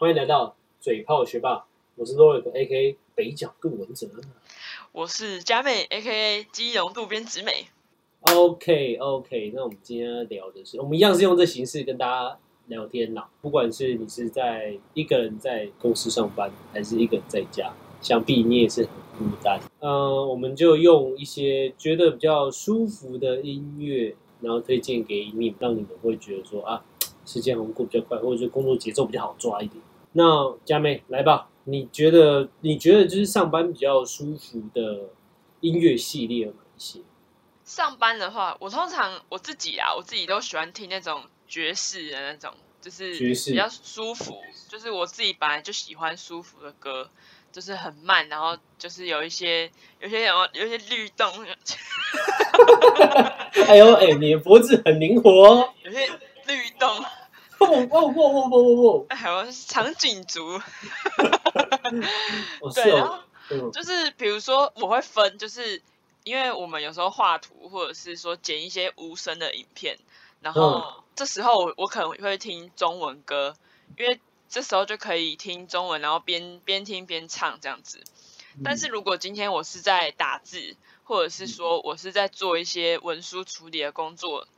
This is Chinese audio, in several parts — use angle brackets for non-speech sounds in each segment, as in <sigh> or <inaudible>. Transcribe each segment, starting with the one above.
欢迎来到嘴炮学霸，我是 Lorik A.K.A 北角杜文哲。我是佳妹 A.K.A 基隆渡边直美。OK OK，那我们今天要聊的是，我们一样是用这形式跟大家聊天啦。不管是你是在一个人在公司上班，还是一个人在家，想必你也是很孤单。呃，我们就用一些觉得比较舒服的音乐，然后推荐给你们，让你们会觉得说啊，时间好像过比较快，或者是工作节奏比较好抓一点。那佳妹来吧，你觉得你觉得就是上班比较舒服的音乐系列有哪一些？上班的话，我通常我自己啊，我自己都喜欢听那种爵士的那种，就是爵士比较舒服。就是我自己本来就喜欢舒服的歌，就是很慢，然后就是有一些有些有有一些律动，<laughs> 哎呦，哎，你的脖子很灵活哦！<laughs> 有些律动，哦哦哦哦哦哦哎，还有长颈族。对，然哦后，嗯就是比如说我会分，就是因为我们有时候画图，或者是说剪一些无声的影片，然后这时候我我可能会听中文歌，因为这时候就可以听中文，然后边边听边唱这样子。但是如果今天我是在打字，或者是说我是在做一些文书处理的工作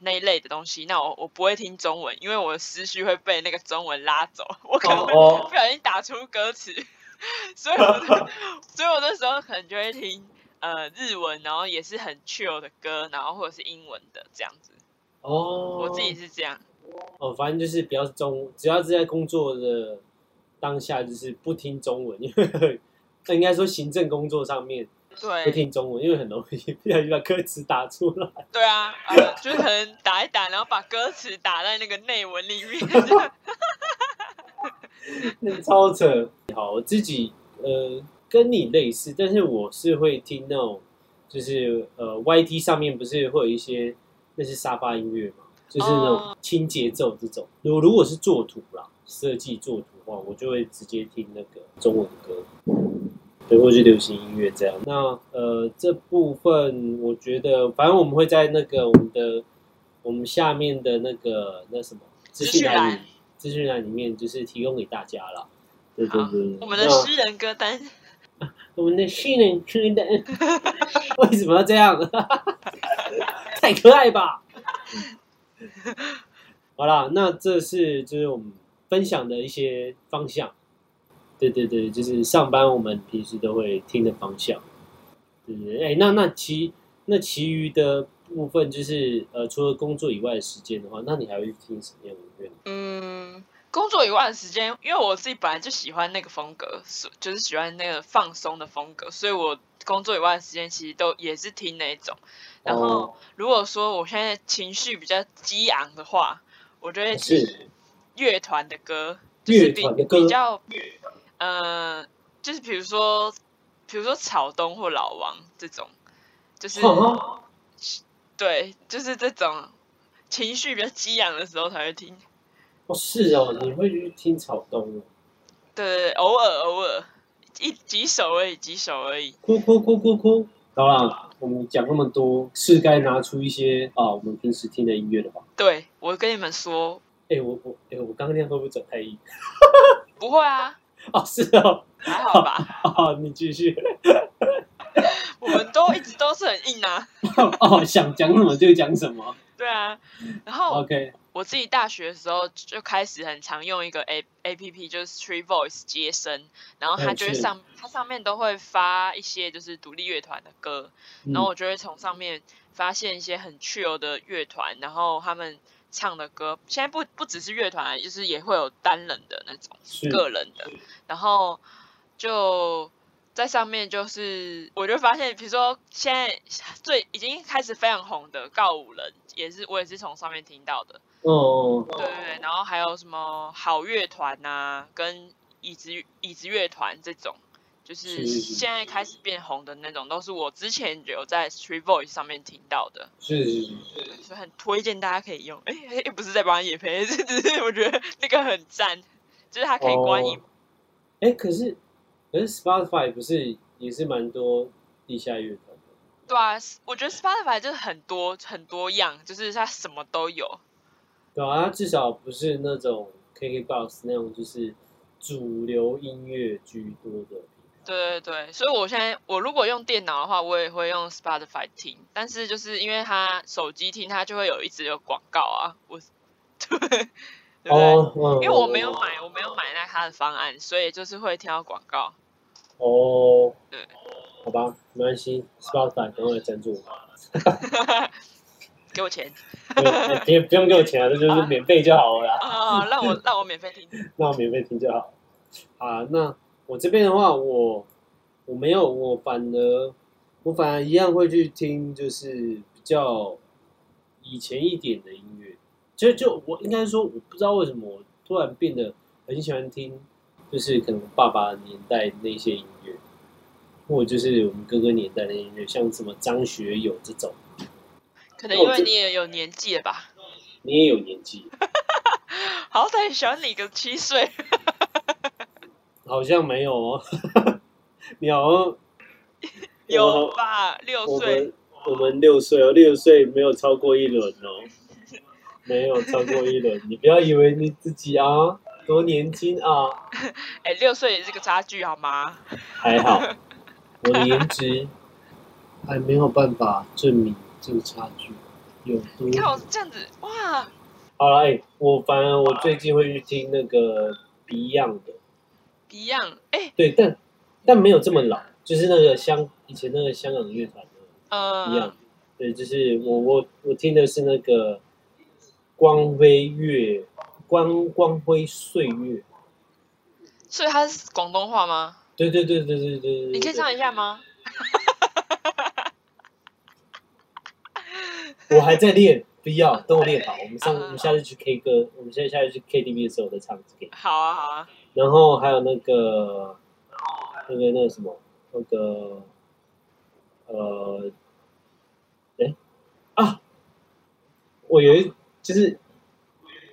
那一类的东西，那我我不会听中文，因为我的思绪会被那个中文拉走，我可能会哦不小心打出歌词，<laughs> 所以我就 <laughs> 所以我那时候可能就会听呃日文，然后也是很 chill 的歌，然后或者是英文的这样子。哦，我自己是这样，哦，反正就是比较中，只要是在工作的当下，就是不听中文，因为 <laughs> 应该说行政工作上面不对听中文，因为很容易不小心把歌词打出来。对啊，呃，就是可能打一打，然后把歌词打在那个内文里面。<laughs> 那超扯。好，我自己呃跟你类似，但是我是会听那种，就是呃 YT 上面不是会有一些那是沙发音乐嘛，就是那种哦轻节奏这种。如如果是做图啦，设计做图的话，我就会直接听那个中文歌。对，或是流行音乐这样。那呃，这部分我觉得，反正我们会在那个我们的我们下面的那个那什么资讯栏里资讯栏里面，就是提供给大家了。对对对，我们的诗人歌单，我们的新人歌单，为什么要这样？<laughs> 太可爱吧！好啦，那这是就是我们分享的一些方向。对对对，就是上班我们平时都会听的方向。对对对，哎，那那其那其余的部分就是呃，除了工作以外的时间的话，那你还会听什么样的音乐？嗯，工作以外的时间，因为我自己本来就喜欢那个风格，是就是喜欢那个放松的风格，所以我工作以外的时间其实都也是听那一种。然后哦如果说我现在情绪比较激昂的话，我就会听是乐团的歌，就是乐比团的歌比较，呃，就是比如说，比如说草东或老王这种，就是哦对，就是这种情绪比较激昂的时候才会听。哦，是哦，你会去听草东哦。对偶尔偶尔一几首而已，几首而已。哭哭哭哭哭！好啦，我们讲那么多，是该拿出一些啊，我们平时听的音乐了吧？对我跟你们说，哎、我我哎、我刚刚那样会不会走太硬？<laughs> 不会啊，<laughs> 哦，是哦，还好吧，<laughs> 哦，你继续。<laughs> 我们都一直都是很硬啊。哦，想讲什么就讲什么。对啊，然后 OK，我自己大学的时候就开始很常用一个 A A P P，就是 Tree Voice 接生，然后它就会上它上面都会发一些就是独立乐团的歌，嗯然后我就会从上面发现一些很 chill 的乐团，然后他们唱的歌，现在不不只是乐团啊，就是也会有单人的那种个人的，然后就在上面就是我就发现，比如说现在最已经开始非常红的告五人，也是我也是从上面听到的，哦，对对对，然后还有什么好乐团呐，跟椅子椅子乐团这种。就是现在开始变红的那种，都是我之前有在 Street Voice 上面听到的，是是是，所以很推荐大家可以用。哎、哎又不是在帮野配，<laughs> 是只是我觉得那个很赞，就是它可以关音哦哎、可是可是 Spotify 不是也是蛮多地下乐团的？对啊，我觉得 Spotify 就是很多很多样，就是它什么都有。对啊，它至少不是那种 KKBox 那种，就是主流音乐居多的。对对对，所以我现在我如果用电脑的话，我也会用 Spotify 听，但是就是因为它手机听，它就会有一直有广告啊，我 <laughs> 对对因为我没有买，我没有买那它的方案，所以就是会听到广告。哦，对，好吧，没关系，Spotify 等会来赞助我。<laughs> 给我钱不用不用给我钱啊，这就是免费就好了啦。啊！让我让我免费听。<laughs> 那我免费听就好。啊，那我这边的话，我我没有，我反而我反而一样会去听，就是比较以前一点的音乐。就就我应该说，我不知道为什么我突然变得很喜欢听，就是可能爸爸年代那些音乐，或者就是我们哥哥年代的音乐，像什么张学友这种。可能因为你也有年纪了吧，你也有年纪，<laughs> 好歹小你个七岁。好像没有哦。<laughs> 你好像 <laughs> 有吧？六岁我们六岁哦，六岁没有超过一轮哦，没有超过一轮。<laughs> 你不要以为你自己啊多年轻啊，哎，六岁也是个差距好吗？还好，我的颜值还没有办法证明这个差距有多你。看我这样子，哇，好了，哎、我反而我最近会去听那个 Beyond 的，一样，哎，对，但但没有这么老，就是那个香以前那个香港乐团的。一样呃，，对，就是我我我听的是那个光辉月光光辉岁月，所以他是广东话吗？对对对对对对对，你可以唱一下吗？<laughs> 我还在练，不要等我练好，我们上啊我们下次去 K 歌，我们现在下次去 KTV 的时候再唱给你。好啊，好啊，然后还有那个那个那个什么那个呃，哎啊，我有一就是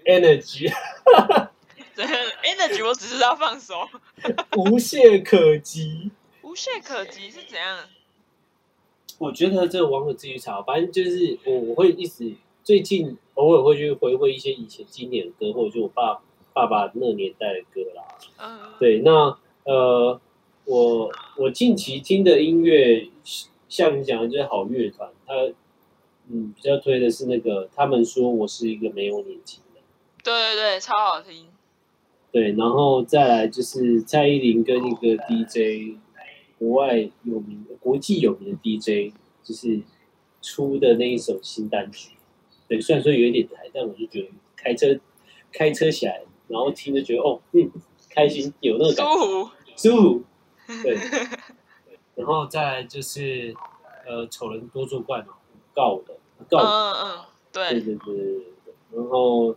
Energy <laughs> 对，energy 我只知道放手，<laughs> 无懈可击。无懈可击是怎样？我觉得这个网友自己去查，反正就是我我会一直最近偶尔会去回味一些以前经典的歌，或者就我爸爸爸那年代的歌啦。嗯，对，那呃，我我近期听的音乐，像你讲的就是好乐团，他嗯比较推的是那个，他们说我是一个没有年轻的。对对对，超好听。对，然后再来就是蔡依林跟一个 DJ，国外有名的、国际有名的 DJ，就是出的那一首新单曲。对，虽然说有一点台，但我就觉得开车开车起来，然后听就觉得哦，嗯，开心，有那个感觉，舒服，舒服。对，<laughs> 然后再来就是呃，丑人多作怪嘛，告的告的。嗯嗯，对，对。对对对对。对，然后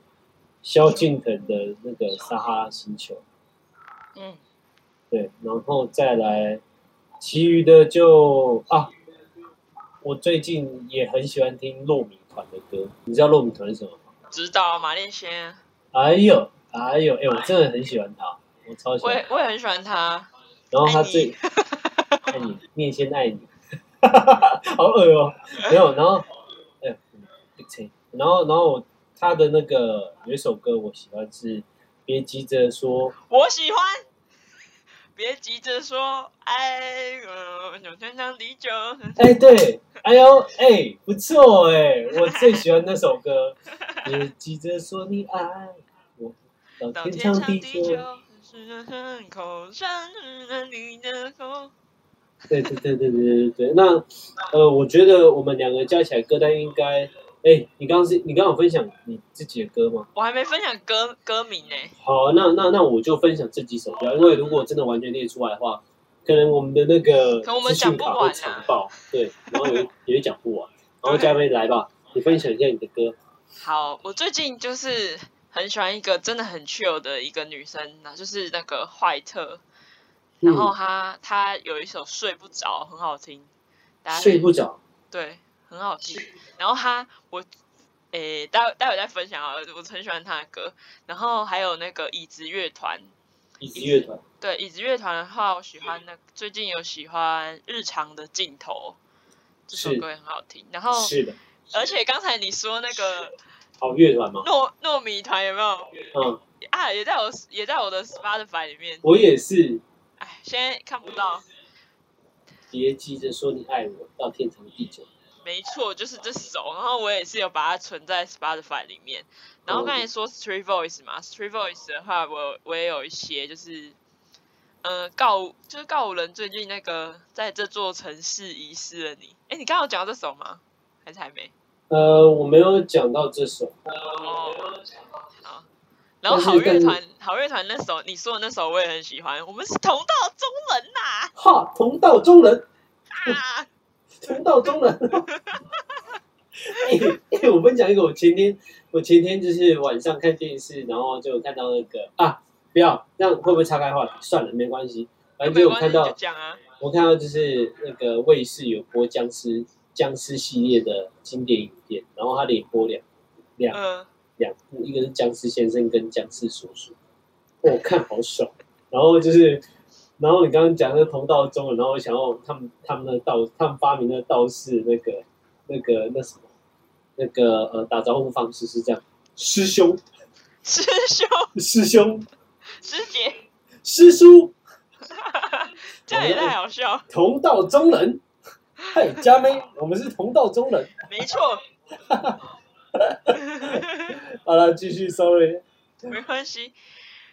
萧敬腾的那个《撒哈拉星球》，嗯，对，然后再来，其余的就啊，我最近也很喜欢听糯米团的歌，你知道糯米团是什么吗？知道马恋仙，哎呦哎呦，哎，我真的很喜欢他，我超喜欢我也。我也很喜欢他。然后他最爱你，<laughs> 面先爱你，<laughs> 好恶哦、没有，然后哎，然后然后他的那个有一首歌我喜欢是别急着说，我喜欢。别急着说爱我，想天长地久。哎对，哎呦哎不错哎，我最喜欢那首歌，<laughs> 别急着说你爱我，到到天长地地久。口上你的口。对对对对对对对，那呃，我觉得我们两个加起来歌单应该，哎，你刚刚是你刚刚有分享你自己的歌吗？我还没分享歌歌名呢。好，那那那我就分享这几首歌，因为如果真的完全列出来的话，可能我们的那个可能我们资讯讲不完啊卡会长爆，对，然后也也会讲不完。<laughs> 然后嘉宾来吧，你分享一下你的歌。好，我最近就是很喜欢一个真的很 chill 的一个女生，那就是那个坏特。然后嗯，她她有一首睡不着，很好听，大家睡不着，对，很好听。然后她我诶，待待会再分享啊，我很喜欢她的歌。然后还有那个椅子乐团，椅子乐团，对椅子乐团的话，我喜欢那最近有喜欢日常的镜头，这首歌也很好听。然后是的，而且刚才你说那个好乐团吗？糯糯米团有没有？嗯，啊，也在我也在我的 Spotify 里面。我也是。哎，现在看不到。别急着说你爱我，到天长地久。没错，就是这首。然后我也是有把它存在 Spotify 里面。然后刚才说 Street Voice 嘛，Street Voice 的话，我我也有一些，就是呃告就是告五人最近那个在这座城市遗失了你。哎，你刚刚有讲到这首吗？还是还没？呃，我没有讲到这首。哦，好。然后好乐团，好乐团那首你说的那首我也很喜欢。我们是同道中人呐！哈，同道中人啊，<laughs> 同道中人。哎，我分享一个，我前天我前天就是晚上看电视，然后就看到那个啊，不要，这样会不会岔开话题？算了，没关系。反正就我看到，我看到就是那个卫视有播僵尸僵尸系列的经典影片，然后他连播两两。两部，一个是僵尸先生跟僵尸叔叔，我看好爽。然后就是，然后你刚刚讲那个同道中人，然后我想要他们他们的道，他们发明的道士那个那个那什么，那个呃打招呼方式是这样：师兄，师兄，师兄，师姐，师叔，<laughs> 这样也太好笑。同道中人，嘿，佳妹，我们是同道中人，没错。<laughs> 好了，继续，sorry，没关系。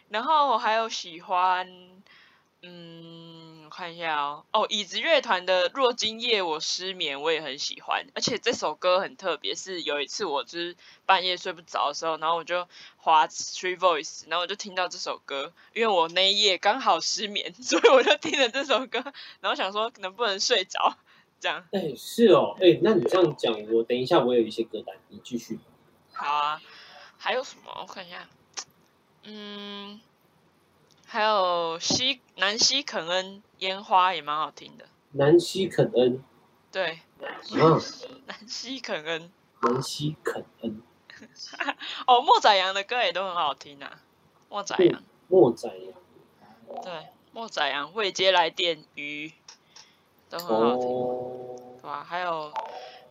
然后我还有喜欢，嗯，我看一下哦，哦，椅子乐团的《若今夜我失眠》我也很喜欢，而且这首歌很特别，是有一次我就是半夜睡不着的时候，然后我就滑 Three Voice，然后我就听到这首歌，因为我那一夜刚好失眠，<laughs> 所以我就听了这首歌，然后想说能不能睡着。这样，哎，是哦，哎，那你这样讲，我等一下我有一些歌单，你继续。好啊，还有什么？我看一下，嗯，还有西南西肯恩烟花也蛮好听的。南西肯恩，对，嗯，<laughs> 南西肯恩，南西肯恩。<laughs> 哦，莫宰阳的歌也都很好听啊。莫宰阳，莫宰阳，对，莫宰阳未接来电鱼。都很好听，对吧？还有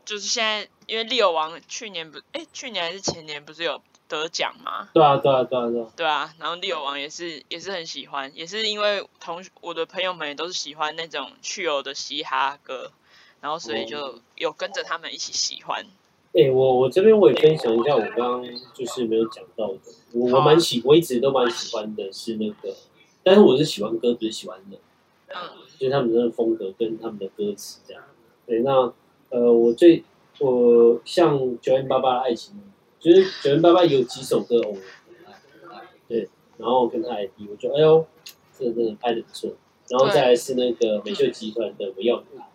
就是现在，因为利友王去年不，哎，去年还是前年不是有得奖吗？对啊，对啊，对啊，对啊。对啊，然后利友王也是也是很喜欢，也是因为同我的朋友们也都是喜欢那种去油的嘻哈歌，然后所以就有跟着他们一起喜欢。哎，我我这边我也分享一下，我刚刚就是没有讲到的，我我蛮喜，我一直都蛮喜欢的是那个，但是我是喜欢歌，不是喜欢人。嗯。就是他们的风格跟他们的歌词这样，对，那呃，我最我像九零八八的爱情，就是九零八八有几首歌哦，对，然后跟他 ID，我觉得哎呦，这个真的拍的不错，然后再来是那个美秀集团的我要你爱，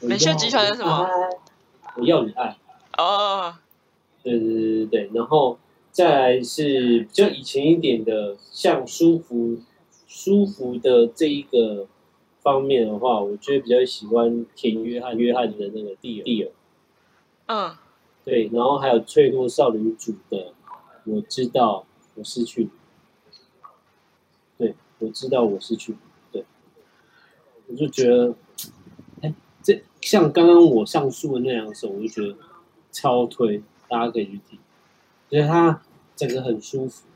美秀集团的什么？我要你爱，哦，对对对对对，然后再来是比较以前一点的，像舒服。舒服的这一个方面的话，我觉得比较喜欢田约翰约翰的那个蒂尔。蒂尔，嗯，对，然后还有脆弱少女组的，我知道我失去，对，我知道我失去，对，我就觉得，哎，这像刚刚我上述的那两首，我就觉得超推，大家可以去听，觉得它整个很舒服。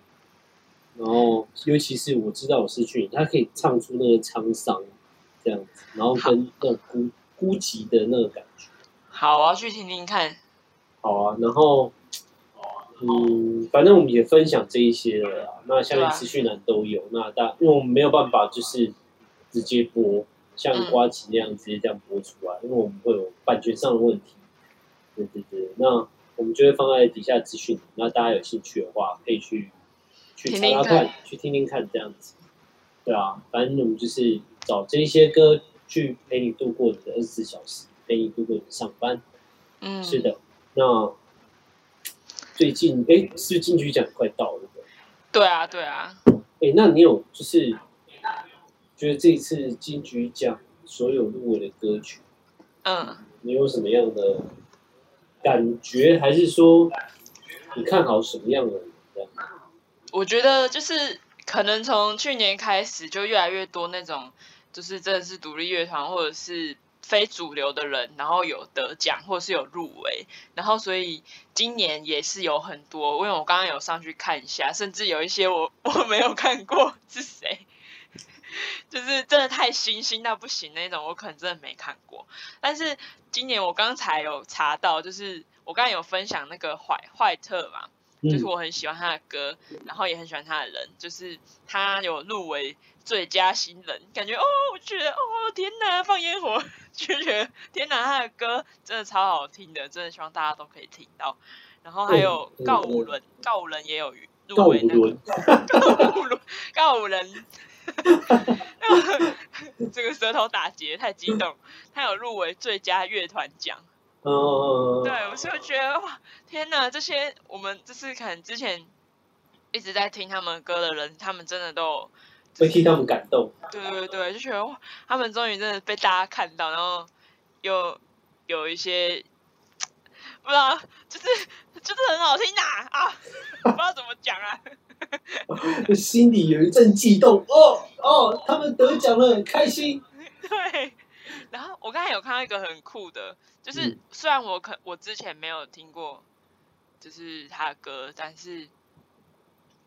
然后，尤其是我知道我失去你，他可以唱出那个沧桑这样子，然后跟那种孤孤寂的那个感觉。好，我要去听听看。好啊，然后，嗯，反正我们也分享这一些了。那下面资讯栏都有。那大，因为我们没有办法就是直接播，像瓜吉那样直接这样播出来，因为我们会有版权上的问题。对对对，那我们就会放在底下资讯。那大家有兴趣的话，可以去。去查查看，去听听看，这样子，对啊，反正我们就是找这些歌去陪你度过你的二十四小时，陪你度过你的上班。嗯，是的。那最近，哎，是金曲奖快到了，对啊，对啊。哎，那你有就是觉得这一次金曲奖所有入围的歌曲，嗯，你有什么样的感觉，还是说你看好什么样的？我觉得就是可能从去年开始就越来越多那种，就是真的是独立乐团或者是非主流的人，然后有得奖或是有入围，然后所以今年也是有很多，因为我刚刚有上去看一下，甚至有一些我 <laughs> 我没有看过是谁，<laughs> 就是真的太新新到不行那种，我可能真的没看过。但是今年我刚才有查到，就是我刚才有分享那个怀怀特嘛。就是我很喜欢他的歌，然后也很喜欢他的人，就是他有入围最佳新人，感觉哦，我觉得哦，天哪，放烟火，就觉得天哪，他的歌真的超好听的，真的希望大家都可以听到。然后还有告五伦，告五伦也有入围那个告五伦，告五伦，<laughs> 这个舌头打结太激动，他有入围最佳乐团奖。哦，对，我就觉得哇，天哪！这些我们就是可能之前一直在听他们歌的人，他们真的都会替他们感动。对对对，就觉得哇，他们终于真的被大家看到，然后又有一些不知道，就是就是很好听呐啊！不知道怎么讲啊，<laughs> 心里有一阵悸动哦哦，他们得奖了，很开心。<laughs> 对。然后我刚才有看到一个很酷的，就是虽然我可我之前没有听过，就是他的歌，但是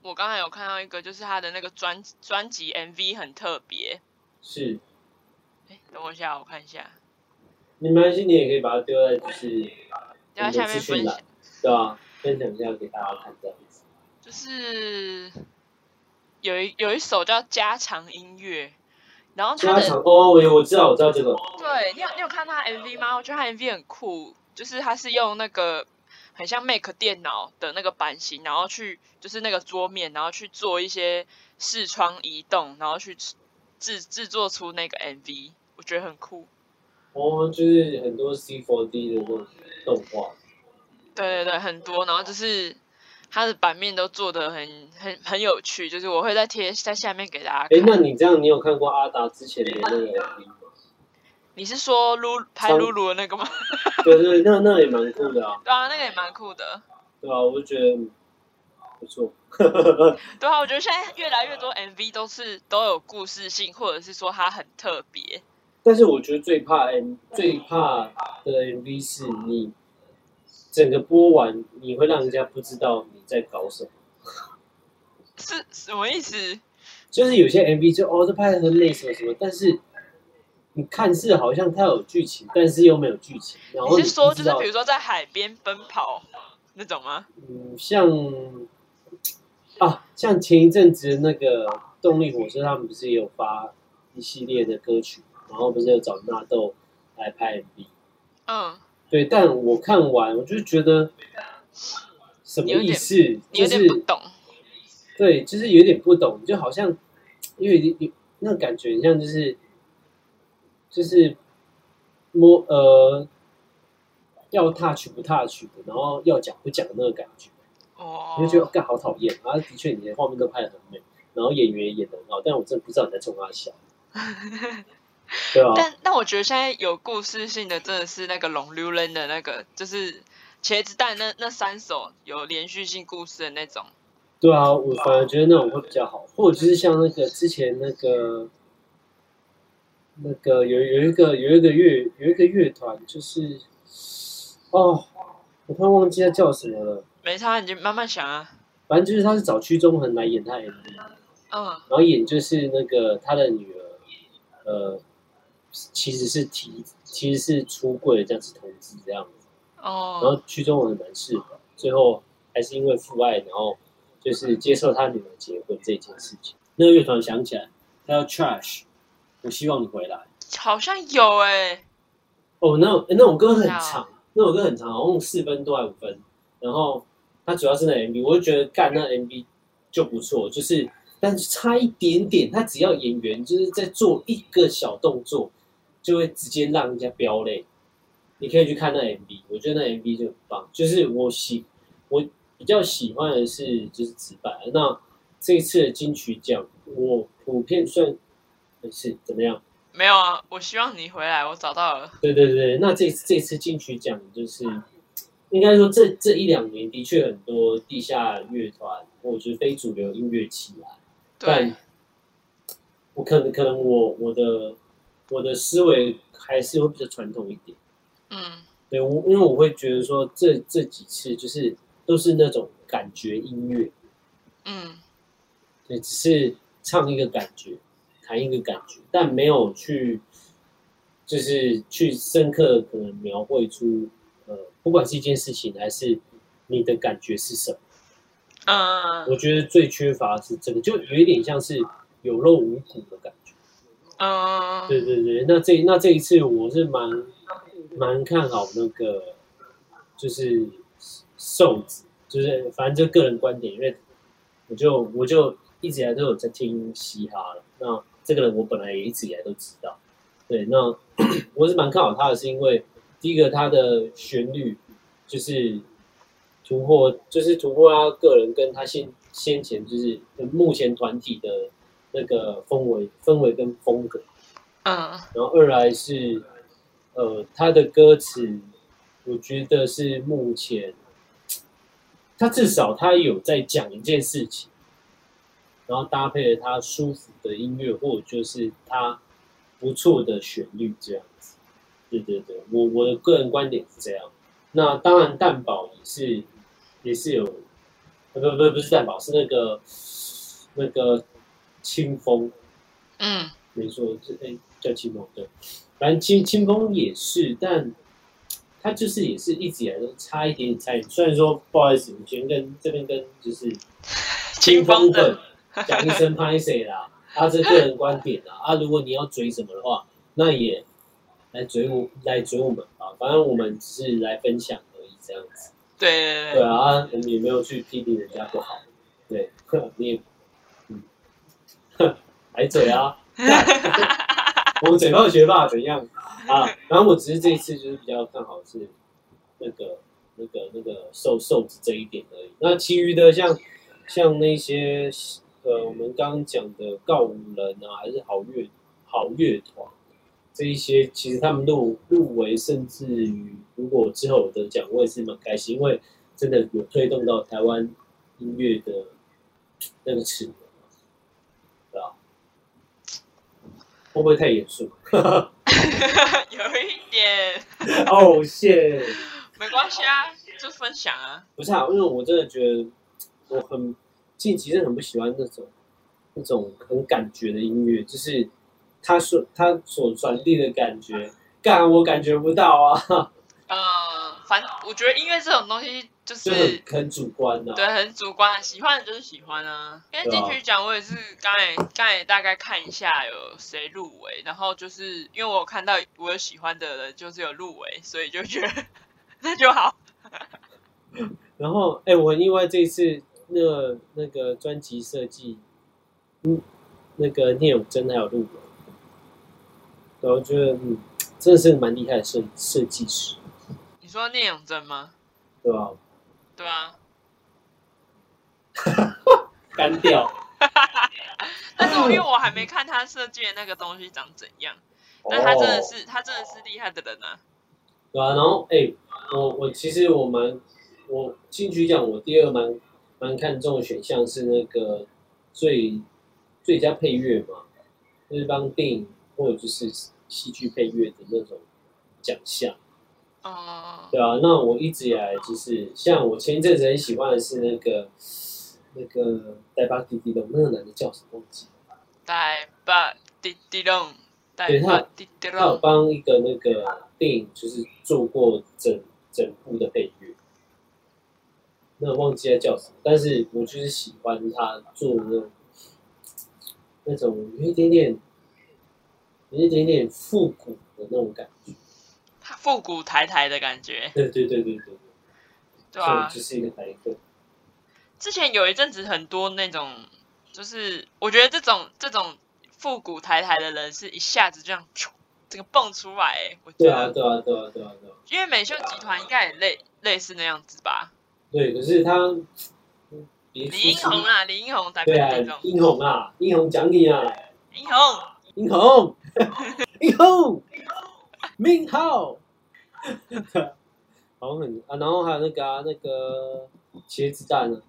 我刚才有看到一个，就是他的那个专专辑 MV 很特别。是。哎，等我一下，我看一下。没关系，你也可以把它丢在就是丢在下面分享，对啊？分享一下给大家看这样子。就是有一有一首叫加强音乐。然后他的哦，我我知道，我知道这个。对你有你有看他 MV 吗？我觉得他 MV 很酷，就是他是用那个很像 Make 电脑的那个版型，然后去就是那个桌面，然后去做一些视窗移动，然后去制制作出那个 MV，我觉得很酷。哦，就是很多 C4D 的那种动画。对对对，很多，然后就是。它的版面都做的很很很有趣，就是我会在贴在下面给大家。哎，那你这样，你有看过阿达之前的那个 MV 吗？你是说露拍露露的那个吗？对对，那那也蛮酷的啊。<laughs> 对啊，那个也蛮酷的。对啊，我就觉得不错。<laughs> 对啊，我觉得现在越来越多 MV 都是都有故事性，或者是说它很特别。但是我觉得最怕 M 最怕的 MV 是你。整个播完，你会让人家不知道你在搞什么，是什么意思？就是有些 MV 就哦，这拍的很美什么什么，但是你看似好像它有剧情，但是又没有剧情。然后你是说，就是比如说在海边奔跑那种吗？嗯，像啊，像前一阵子那个动力火车，他们不是也有发一系列的歌曲，然后不是有找纳豆来拍 MV？嗯。对，但我看完，我就觉得什么意思？就是不懂。对，就是有点不懂，就好像因为你那感觉，像就是就是摸呃要 touch 不 touch 的，然后要讲不讲的那个感觉。哦。就觉得干好讨厌啊！的确，你的画面都拍的很美，然后演员也演的很好，但我真的不知道你在冲他笑。<laughs> 对啊，但但我觉得现在有故事性的真的是那个龙溜人的那个，就是茄子蛋那那三首有连续性故事的那种。对啊，我反而觉得那种会比较好，或者就是像那个之前那个那个有有一个有一个乐有一个乐团，就是哦，我突然忘记他叫什么了。没差，你就慢慢想啊。反正就是他是找屈中恒来演他 MV，嗯，然后演就是那个他的女儿。呃，其实是提，其实是出柜这样子通知这样子，哦，然后去中文蛮适合，最后还是因为父爱，然后就是接受他女儿结婚这件事情。那个乐团想起来，他要 Trash，我希望你回来，好像有哎，哦，那那首歌很长，那首歌很长，好像四分多还五分，然后他主要是那 MV，我就觉得干那 MV 就不错，就是。但是差一点点，他只要演员就是在做一个小动作，就会直接让人家飙泪。你可以去看那 MV，我觉得那 MV 就很棒。就是我喜我比较喜欢的是就是直白。那这次的金曲奖，我普遍算是怎么样？没有啊，我希望你回来，我找到了。对对对，那这这次金曲奖就是。应该说，这这一两年的确很多地下乐团或者是非主流音乐起来。但，我可能可能我我的我的思维还是会比较传统一点。嗯对我，因为我会觉得说这这几次就是都是那种感觉音乐，嗯对，只是唱一个感觉，弹一个感觉，但没有去就是去深刻可能描绘出呃，不管是一件事情还是你的感觉是什么。嗯我觉得最缺乏的是这个，就有一点像是有肉无骨的感觉。啊，对对对，那这那这一次我是蛮蛮看好那个，就是瘦子，就是反正就个人观点，因为我就我就一直以来都有在听嘻哈了。那这个人我本来也一直以来都知道，对，那 <clears throat> 我是蛮看好他的，是因为第一个他的旋律就是突破，就是突破他个人跟他先先前就是目前团体的那个氛围氛围跟风格。嗯然后二来是，呃，他的歌词，我觉得是目前，他至少他有在讲一件事情，然后搭配了他舒服的音乐，或者就是他不错的旋律这样子。对对对，我我的个人观点是这样。那当然，蛋堡也是也是有，呃不不不是蛋堡，是那个那个清风，嗯没错，是哎叫清风对，反正清清风也是，但他就是也是一直以来都差一点点参与。虽然说不好意思，我先跟这边跟就是清风的粉讲一声拍谁啦，<laughs> 他是个人观点啦，啊，如果你要追什么的话，那也来追我来追我们吧，反正我们只是来分享而已，这样子。对对啊我们也没有去批评人家不好，对，<laughs> 你也，嗯，<laughs> 来嘴啊，我们嘴炮学霸怎样 <laughs> 啊？然后我只是这一次就是比较看好是那个那个那个瘦瘦子这一点而已。那其余的像像那些呃，我们刚刚讲的告五人啊，还是好乐好乐团这一些，其实他们入入围，甚至于如果之后有得奖，我也是蛮开心，因为真的有推动到台湾音乐的那个齿轮，对吧？会不会太严肃？<laughs> 有一点哦，谢，没关系啊，就分享啊。不是啊，因为我真的觉得我很近期是很不喜欢那种那种很感觉的音乐，就是他说他所传递的感觉，干我感觉不到啊，呃，反正我觉得音乐这种东西就就是很很主观啊、对，很主观，喜欢的就是喜欢啊。因为对啊金曲奖我也是刚才刚才大概看一下有谁入围，然后就是因为我有看到我有喜欢的人就是有入围，所以就觉得那就好。<laughs> 然后，哎、我很意外这一次那个那个专辑设计，嗯，那个聂永真还有入围，然后觉得嗯，真的是蛮厉害的设设计师，你说聂永真吗？对吧？对啊，<laughs> 干掉，<laughs> 但是我因为我还没看他设计的那个东西长怎样，但他真的哦是他真的是厉害的人啊。对啊，然后哎、我我其实我蛮我金曲奖我第二蛮蛮看重的选项是那个最最佳配乐嘛，就是帮电影或者就是戏剧配乐的那种奖项。嗯，对啊，那我一直以来就是像我前一阵子很喜欢的是那个那个呆巴滴滴的那个男的叫什么忘记了，呆巴滴滴隆，带对他他有。帮一个那个电影就是做过整整部的配乐，那我忘记他叫什么，但是我就是喜欢他做那种那种有一点点有一点点复古的那种感觉，复古台台的感觉，对对对对对对，对啊，就是一个台客，之前有一阵子很多那种，就是我觉得这种这种复古台台的人是一下子这样，噗整个蹦出来、欸，我觉对啊得，对啊对啊对啊对啊。因为美秀集团应该也类类似那样子吧。对，可是他李英宏啊，李英宏台北对啊那种，，英宏啊，英宏讲你啊，英宏，英宏，<laughs> 英宏，<laughs> 明浩，<laughs> 好像很啊，然后还有那个啊，那个茄子蛋啊，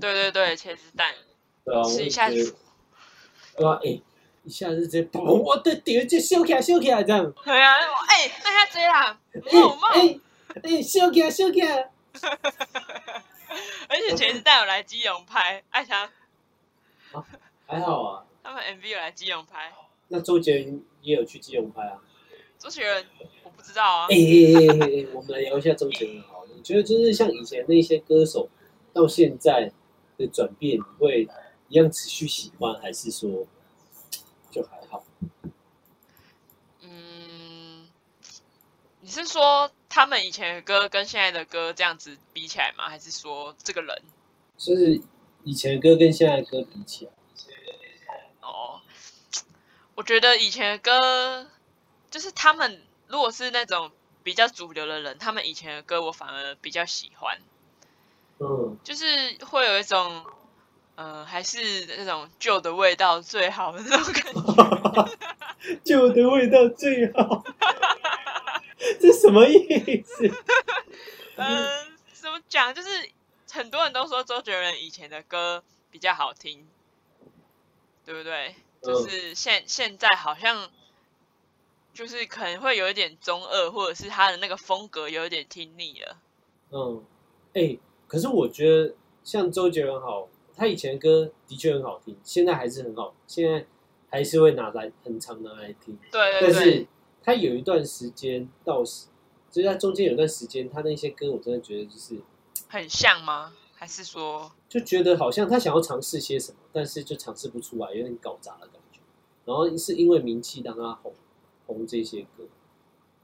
对对对，茄子蛋，对啊，我吃一下就对啊，哎、一下子直接砰，我的天，就秀起来秀起来这样，对啊，哎，那下这样，哎有帽，哎哎秀起来秀起来，<laughs> 而且茄子蛋有来基隆拍，爱强、啊还好啊。他们 MV 有来基隆拍，那周杰伦也有去基隆拍啊。周杰伦我不知道啊哎、，哎哎哎我们来聊一下周杰伦好了。你觉得就是像以前那些歌手，到现在的转变，你会一样持续喜欢，还是说就还好？嗯，你是说他们以前的歌跟现在的歌这样子比起来吗？还是说这个人？就是以前的歌跟现在的歌比起来，哦，我觉得以前的歌，就是他们如果是那种比较主流的人，他们以前的歌我反而比较喜欢，嗯，就是会有一种，呃，还是那种旧的味道最好的那种感觉。<laughs> 旧的味道最好。<laughs> 这什么意思？嗯，<laughs> 怎么讲？就是很多人都说周杰伦以前的歌比较好听，对不对？就是现现在好像就是可能会有一点中二，或者是他的那个风格有一点听腻了。嗯，哎、可是我觉得像周杰伦好，他以前的歌的确很好听，现在还是很好，现在还是会拿来很常拿来听。对对但是，他有一段时间到时，就是在中间有一段时间，他那些歌我真的觉得就是，很像吗？还是说，就觉得好像他想要尝试些什么，但是就尝试不出来，有点搞砸的感觉。然后是因为名气让他红红这些歌，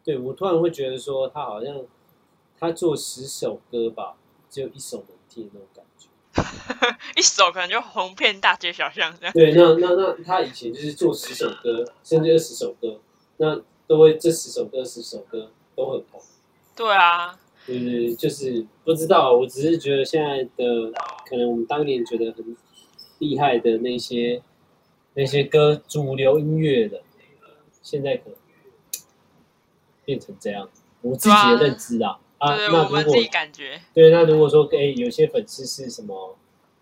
对我突然会觉得说他好像他做十首歌吧，只有一首能听的那种感觉。<laughs> 一首可能就红遍大街小巷这样？对，那那那他以前就是做十首歌，甚至二十首歌，那都会这十首歌、十首歌都很红。对啊，对对对，就是不知道，我只是觉得现在的可能我们当年觉得很厉害的那些那些歌，主流音乐的，现在可能变成这样，我自己的认知啊。啊，对对，那如果我们自己感觉。对，那如果说哎、有些粉丝是什么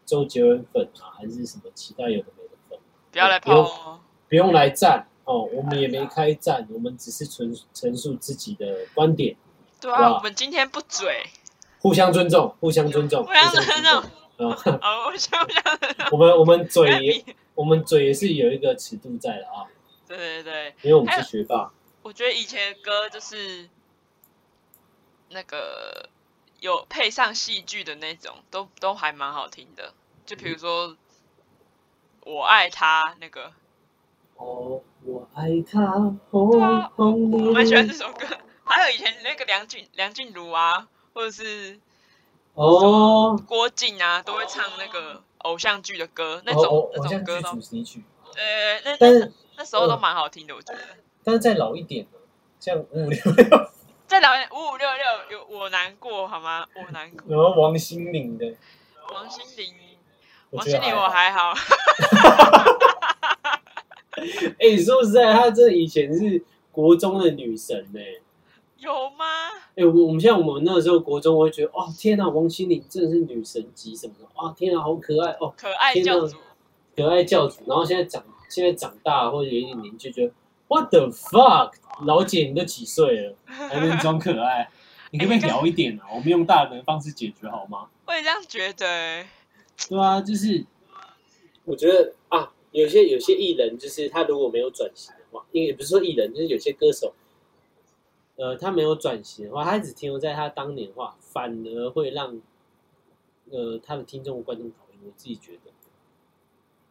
周杰伦粉啊，还是什么其他有的没的粉，不要来泡哦。不用来站哦，我们也没开战，我们只是陈陈述自己的观点，对啊，哇我们今天不嘴，互相尊重，互相尊重，互相尊重啊。哦，我想不想？<laughs> 我们我们嘴也 <laughs> 我们嘴也是有一个尺度在的啊，对对对，因为我们是学霸。我觉得以前的歌就是那个有配上戏剧的那种，都都还蛮好听的。就比如说《我爱他》那个，哦，我爱他，轰对啊我蛮喜欢这。首歌。还有以前那个梁静梁静茹啊，或者是哦，郭靖啊，都会唱那个偶像剧的歌，那哦种、那种歌都主，题曲，呃，那但是那时候都蛮好听的，我觉得。但是再老一点呢，像五五六六，再老一点五五六六有我难过好吗？我难过。然后王心凌的，王心凌，王心凌我。还好，哎，<laughs> 说实在，她这以前是国中的女神呢。有吗？哎、我我们像我们那个时候国中，我会觉得，哦天哪，王心凌真的是女神级什么的，啊天哪，好可爱哦，可爱教主，可爱教主。然后现在长现在长大或者有一点年纪，就觉得 What the fuck，老姐你都几岁了，<laughs> 还能装可爱？你可不可以聊一点啊？我们用大人的方式解决好吗？我也这样觉得欸。对啊，就是我觉得啊，有些有些艺人，就是他如果没有转型的话，也不是说艺人，就是有些歌手，呃，他没有转型的话，他只停留在他当年的话，反而会让呃他的听众和观众讨厌。我自己觉得，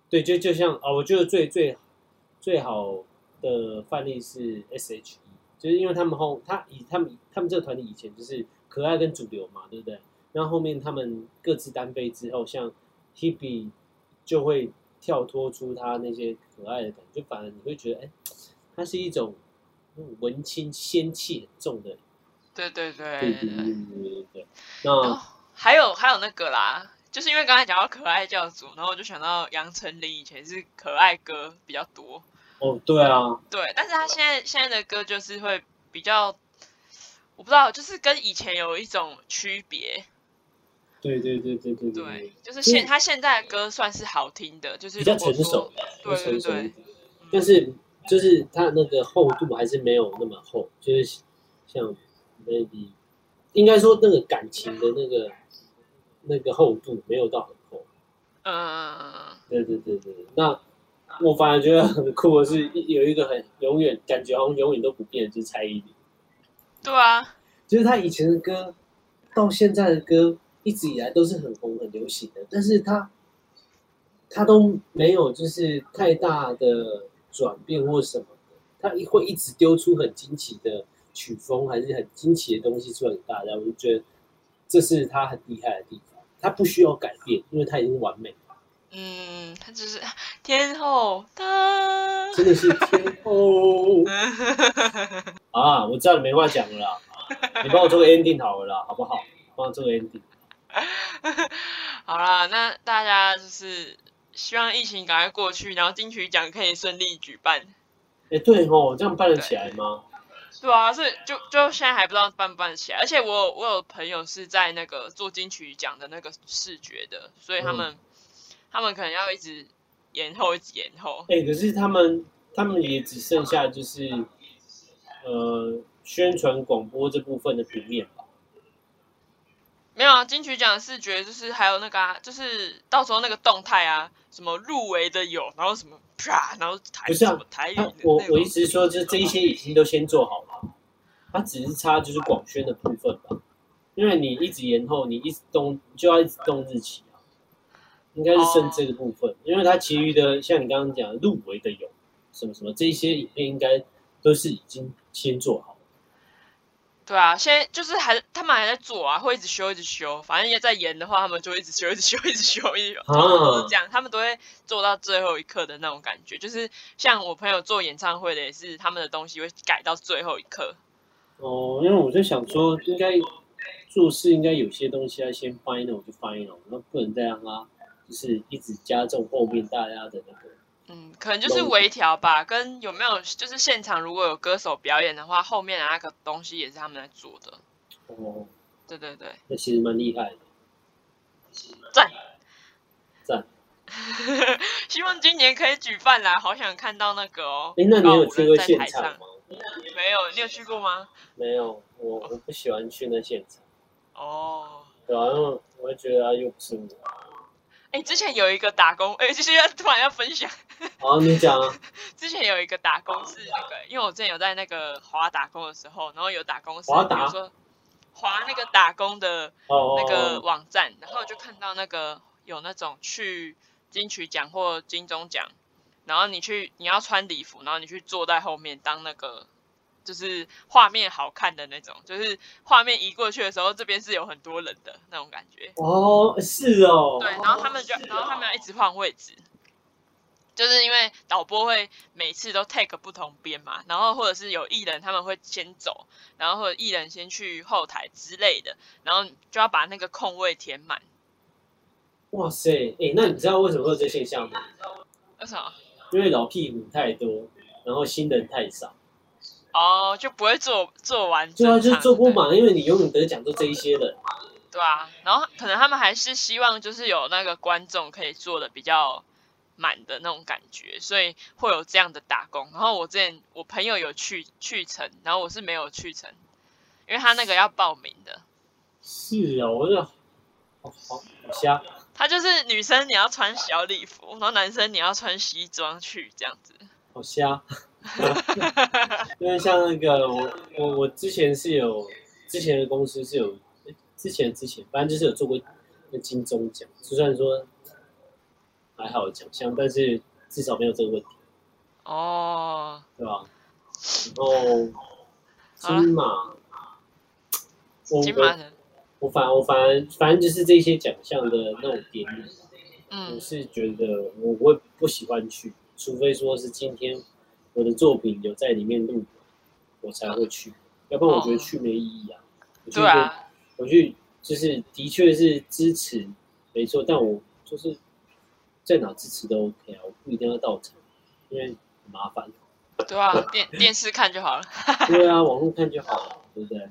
对，就就像啊、哦，我觉得最最最好的范例是 S.H.E，就是因为他们后他以他们他们这个团体以前就是可爱跟主流嘛，对不对？然后后面他们各自单飞之后，像 Hebe 就会跳脱出他那些可爱的感觉，就反而你会觉得，哎，他是一种文青仙气很重的。对对对对对对对对。那还有还有那个啦，就是因为刚才讲到可爱教主，然后我就想到杨丞琳以前是可爱歌比较多，哦，对啊，对，但是他现在现在的歌就是会比较，我不知道，就是跟以前有一种区别。对对对对对对，就是现他现在的歌算是好听的，就是比较成熟，比较对对成熟一对。嗯，但是就是他的那个厚度还是没有那么厚，就是像 maybe 应该说那个感情的那个那个厚度没有到很厚。嗯，对对对对，那我反而觉得很酷的是，有一个很永远感觉好像永远都不变的，就是蔡依林。对啊，就是他以前的歌，到现在的歌，一直以来都是很红很流行的，但是他他都没有就是太大的转变或什么的，她会一直丢出很惊奇的曲风，还是很惊奇的东西出来给大家，我就觉得这是他很厉害的地方，她不需要改变，因为他已经完美了。嗯，他就是 <laughs> 天后的，真的是天后 <laughs> 啊！我知道你没话讲了啦，你帮我做个 ending 好了啦，好不好？帮我做个 ending。<laughs> 好啦，那大家就是希望疫情赶快过去，然后金曲奖可以顺利举办。哎、对哦，这样办得起来吗？对啊，所以就就现在还不知道办不办得起来，而且我我有朋友是在那个做金曲奖的那个视觉的，所以他们、他们可能要一直延后，一直延后。哎、可是他们他们也只剩下就是呃宣传广播这部分的平面吧？没有啊，金曲奖的视觉就是还有那个啊，就是到时候那个动态啊，什么入围的有，然后什么啪，然后台不是啊什么台我我那种意思是说，就是这一些已经都先做好了，它只是差就是广宣的部分吧。因为你一直延后，你一直动就要一直动日期啊，应该是剩这个部分。因为它其余的像你刚刚讲的入围的有什么什么这一些影片，应该都是已经先做好了。对啊，现在就是还他们还在做啊，会一直修一直修，反正也在演的话，他们就一直修一直修一直修一直修，都是这样，他们都会做到最后一刻的那种感觉。就是像我朋友做演唱会的，也是他们的东西会改到最后一刻。哦，因为我就想说，应该做事应该有些东西要先 final 就 final，那不能再让它就是一直加重后面大家的那个。嗯，可能就是微调吧，跟有没有就是现场如果有歌手表演的话，后面的那个东西也是他们在做的。哦，对对对，那其实蛮厉害的。赞赞！<laughs> 希望今年可以举办啦，好想看到那个哦。哎，那你有去过现场吗？？<laughs> 没有，你有去过吗？没有，我我不喜欢去那现场，哦。对啊，因为我会觉得啊又不是我。哎、之前有一个打工，哎、就是要突然要分享。好，你讲啊。之前有一个打工是那个，因为我之前有在那个华打工的时候，然后有打工是，比如说华那个打工的哦，那个哦网站，然后就看到那个有那种去金曲奖或金钟奖，然后你去你要穿礼服，然后你去坐在后面当那个。就是画面好看的那种，就是画面移过去的时候，这边是有很多人的那种感觉。哦，是哦。对，然后他们就，然后他们要一直换位置，就是因为导播会每次都 take 不同边嘛，然后或者是有艺人他们会先走，然后或者艺人先去后台之类的，然后就要把那个空位填满。哇塞，哎，那你知道为什么会有这现象吗？为什么？因为老屁股太多，然后新人太少。哦，就不会做做完对啊，就做不满，因为你永远得奖就这一些的。对啊，然后可能他们还是希望就是有那个观众可以做的比较满的那种感觉，所以会有这样的打工。然后我之前我朋友有去去成，然后我是没有去成，因为他那个要报名的。是啊，我就好好好瞎。他就是女生你要穿小礼服，然后男生你要穿西装去这样子。好瞎，<laughs> 因为像那个我我我之前是有之前的公司是有之前之前反正就是有做过那金钟奖，就算说还好奖项，但是至少没有这个问题，哦，对吧？然后金马，我我金马人，我反我反而反正就是这些奖项的那种典礼，嗯我嗯，是觉得我会不喜欢去，除非说是今天我的作品有在里面录，我才会去，要不然我觉得去没意义啊。对啊，我去就是的确是支持，没错，但我就是在哪支持都 OK 啊，我不一定要到场，因为很麻烦。对啊，电电视看就好了。<laughs> 对啊，网络看就好了，对不对？